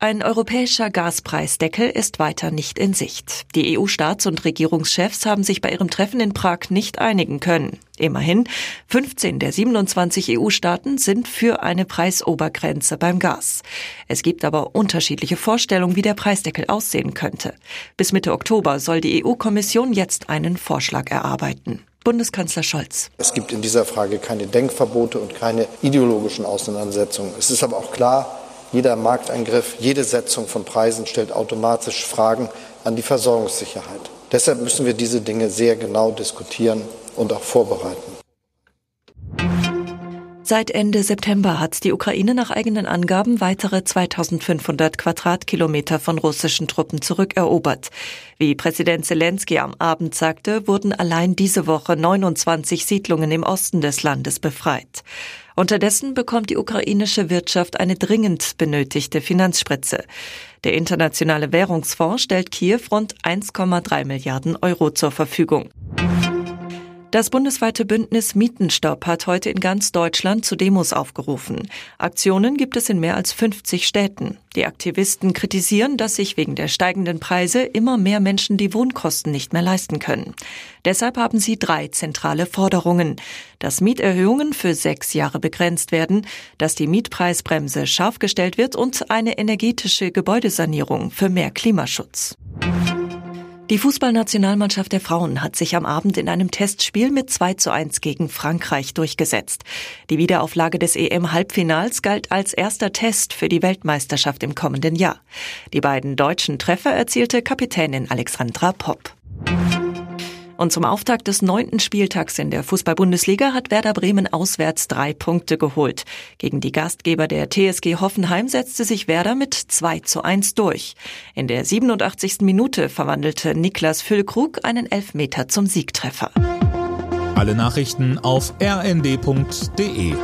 Ein europäischer Gaspreisdeckel ist weiter nicht in Sicht. Die EU-Staats- und Regierungschefs haben sich bei ihrem Treffen in Prag nicht einigen können. Immerhin, 15 der 27 EU-Staaten sind für eine Preisobergrenze beim Gas. Es gibt aber unterschiedliche Vorstellungen, wie der Preisdeckel aussehen könnte. Bis Mitte Oktober soll die EU-Kommission jetzt einen Vorschlag erarbeiten. Bundeskanzler Scholz. Es gibt in dieser Frage keine Denkverbote und keine ideologischen Auseinandersetzungen. Es ist aber auch klar, jeder Markteingriff, jede Setzung von Preisen stellt automatisch Fragen an die Versorgungssicherheit. Deshalb müssen wir diese Dinge sehr genau diskutieren und auch vorbereiten. Seit Ende September hat die Ukraine nach eigenen Angaben weitere 2500 Quadratkilometer von russischen Truppen zurückerobert. Wie Präsident Zelensky am Abend sagte, wurden allein diese Woche 29 Siedlungen im Osten des Landes befreit. Unterdessen bekommt die ukrainische Wirtschaft eine dringend benötigte Finanzspritze. Der Internationale Währungsfonds stellt Kiew rund 1,3 Milliarden Euro zur Verfügung. Das bundesweite Bündnis Mietenstopp hat heute in ganz Deutschland zu Demos aufgerufen. Aktionen gibt es in mehr als 50 Städten. Die Aktivisten kritisieren, dass sich wegen der steigenden Preise immer mehr Menschen die Wohnkosten nicht mehr leisten können. Deshalb haben sie drei zentrale Forderungen. Dass Mieterhöhungen für sechs Jahre begrenzt werden, dass die Mietpreisbremse scharf gestellt wird und eine energetische Gebäudesanierung für mehr Klimaschutz. Die Fußballnationalmannschaft der Frauen hat sich am Abend in einem Testspiel mit 2 zu 1 gegen Frankreich durchgesetzt. Die Wiederauflage des EM-Halbfinals galt als erster Test für die Weltmeisterschaft im kommenden Jahr. Die beiden deutschen Treffer erzielte Kapitänin Alexandra Popp. Und zum Auftakt des neunten Spieltags in der Fußball-Bundesliga hat Werder Bremen auswärts drei Punkte geholt. Gegen die Gastgeber der TSG Hoffenheim setzte sich Werder mit 2 zu 1 durch. In der 87. Minute verwandelte Niklas Füllkrug einen Elfmeter zum Siegtreffer. Alle Nachrichten auf rnd.de